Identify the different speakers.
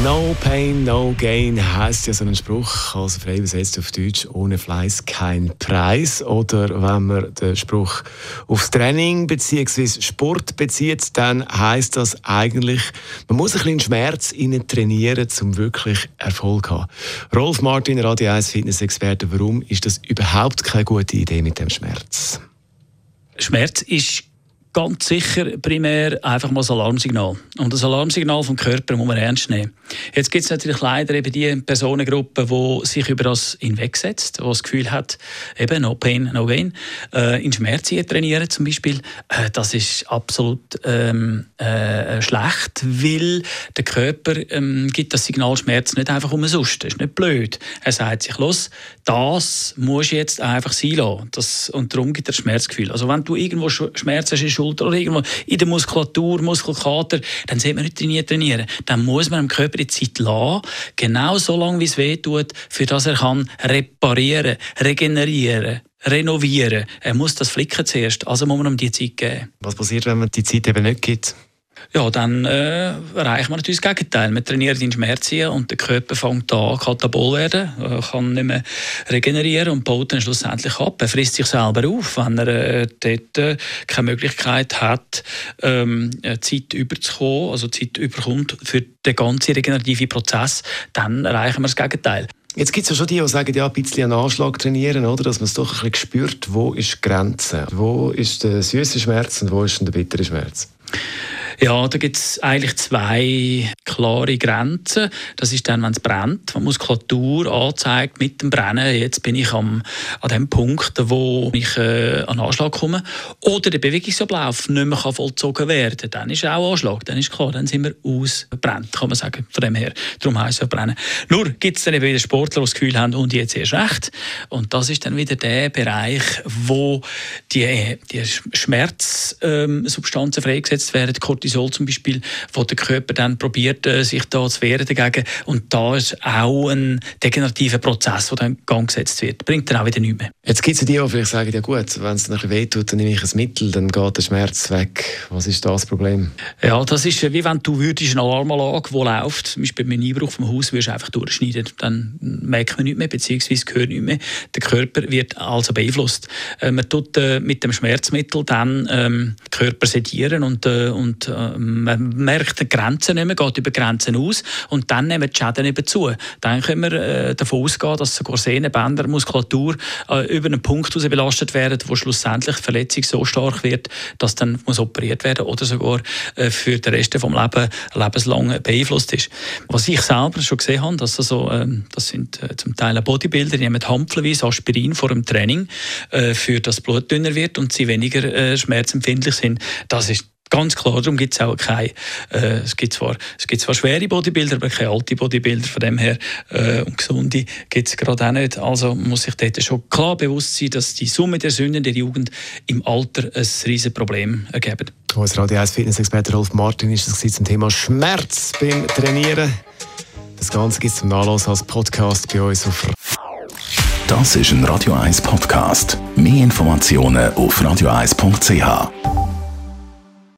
Speaker 1: No pain, no gain heisst ja so ein Spruch, also frei übersetzt auf Deutsch, ohne Fleiß kein Preis. Oder wenn man den Spruch aufs Training bzw. Sport bezieht, dann heisst das eigentlich, man muss ein bisschen Schmerz innen trainieren, um wirklich Erfolg zu haben. Rolf Martin, Radio 1 Fitness-Experte, warum ist das überhaupt keine gute Idee mit dem Schmerz?
Speaker 2: Schmerz ist ganz sicher primär einfach mal das Alarmsignal. Und das Alarmsignal vom Körper muss man ernst nehmen. Jetzt gibt es natürlich leider eben die Personengruppe, die sich über das hinwegsetzt, die das Gefühl hat, eben no pain, no gain, äh, in Schmerz trainieren zum Beispiel. Äh, das ist absolut ähm, äh, schlecht, weil der Körper ähm, gibt das Signal Schmerz nicht einfach umsonst. Das ist nicht blöd. Er sagt sich, los, das muss jetzt einfach sein lassen. Das, und darum gibt er Schmerzgefühl. Also wenn du irgendwo Schmerz hast, Schulter oder irgendwo in der Muskulatur, Muskelkater, dann sollte man nicht trainieren, trainieren. Dann muss man dem Körper die Zeit lassen, genau so lange, wie es weh tut, für das er kann reparieren, regenerieren, renovieren. Er muss das flicken zuerst, also muss man ihm die Zeit geben.
Speaker 1: Was passiert, wenn man die Zeit eben nicht gibt?
Speaker 2: Ja, dann äh, erreicht man natürlich das Gegenteil. Man trainiert in Schmerzen und der Körper fängt an katabol werden, äh, kann nicht mehr regenerieren und baut dann schlussendlich ab. Er frisst sich selber auf, wenn er äh, dort äh, keine Möglichkeit hat, ähm, äh, Zeit überzukommen, also Zeit überkommt für den ganzen regenerativen Prozess, dann erreichen wir das Gegenteil.
Speaker 1: Jetzt gibt es ja schon die, die sagen, ja, ein bisschen einen Anschlag trainieren, oder? dass man es doch ein bisschen spürt, wo ist die Grenze? Wo ist der süße Schmerz und wo ist der bittere Schmerz?
Speaker 2: Ja, da gibt es eigentlich zwei klare Grenzen. Das ist dann, wenn es brennt, wenn Muskulatur anzeigt mit dem Brennen, jetzt bin ich am, an dem Punkt, wo ich äh, an Anschlag komme. Oder der Bewegungsablauf nicht mehr kann vollzogen werden. Dann ist auch Anschlag, dann ist klar, dann sind wir ausbrennt, kann man sagen, von dem her. Darum heisst es ja brennen. Nur gibt es dann eben wieder Sportler, die das Gefühl haben, und jetzt erst recht. Und das ist dann wieder der Bereich, wo die, die Schmerzsubstanzen ähm, freigesetzt werden, Cortisol zum Beispiel, wo der Körper dann probiert, äh, sich da zu wehren dagegen. Und da ist auch ein degenerativer Prozess, der dann in Gang gesetzt wird. Bringt dann auch wieder nichts mehr.
Speaker 1: Jetzt gibt es die, die vielleicht sagen, ja gut, wenn es nachher wehtut, dann nehme ich ein Mittel, dann geht der Schmerz weg. Was ist das Problem?
Speaker 2: Ja, das ist wie wenn du würdest eine Alarmanlage, die läuft, zum Beispiel mit einem Einbruch vom Haus, würdest du einfach durchschneiden. Dann merkt man nichts mehr, beziehungsweise hört nichts mehr. Der Körper wird also beeinflusst. Äh, man tut äh, mit dem Schmerzmittel dann ähm, Körper sedieren und, äh, und äh, man merkt die Grenzen nicht mehr, geht über Grenzen aus und dann nehmen die Schäden eben zu. Dann können wir äh, davon ausgehen, dass sogar Sehnen, Bänder, Muskulatur äh, über einen Punkt heraus belastet werden, wo schlussendlich die Verletzung so stark wird, dass dann muss operiert werden oder sogar äh, für den Rest des Lebens lebenslang beeinflusst ist. Was ich selber schon gesehen habe, dass also, ähm, das sind äh, zum Teil Bodybuilder, die nehmen hampfenweise Aspirin vor dem Training, äh, für das Blut dünner wird und sie weniger äh, schmerzempfindlich sind. Das ist Ganz klar, darum gibt es auch keine, äh, es, gibt zwar, es gibt zwar schwere Bodybuilder, aber keine alte Bodybuilder, von dem her, äh, und gesunde gibt es gerade auch nicht. Also muss sich dort schon klar bewusst sein, dass die Summe der Sünden der Jugend im Alter ein riesiges Problem ergeben.
Speaker 1: Unser Radio 1 Fitness-Experte Rolf Martin ist das zum Thema Schmerz beim Trainieren. Das Ganze gibt es zum Nachlassen als Podcast bei uns auf
Speaker 3: Das ist ein Radio 1 Podcast. Mehr Informationen auf radio1.ch.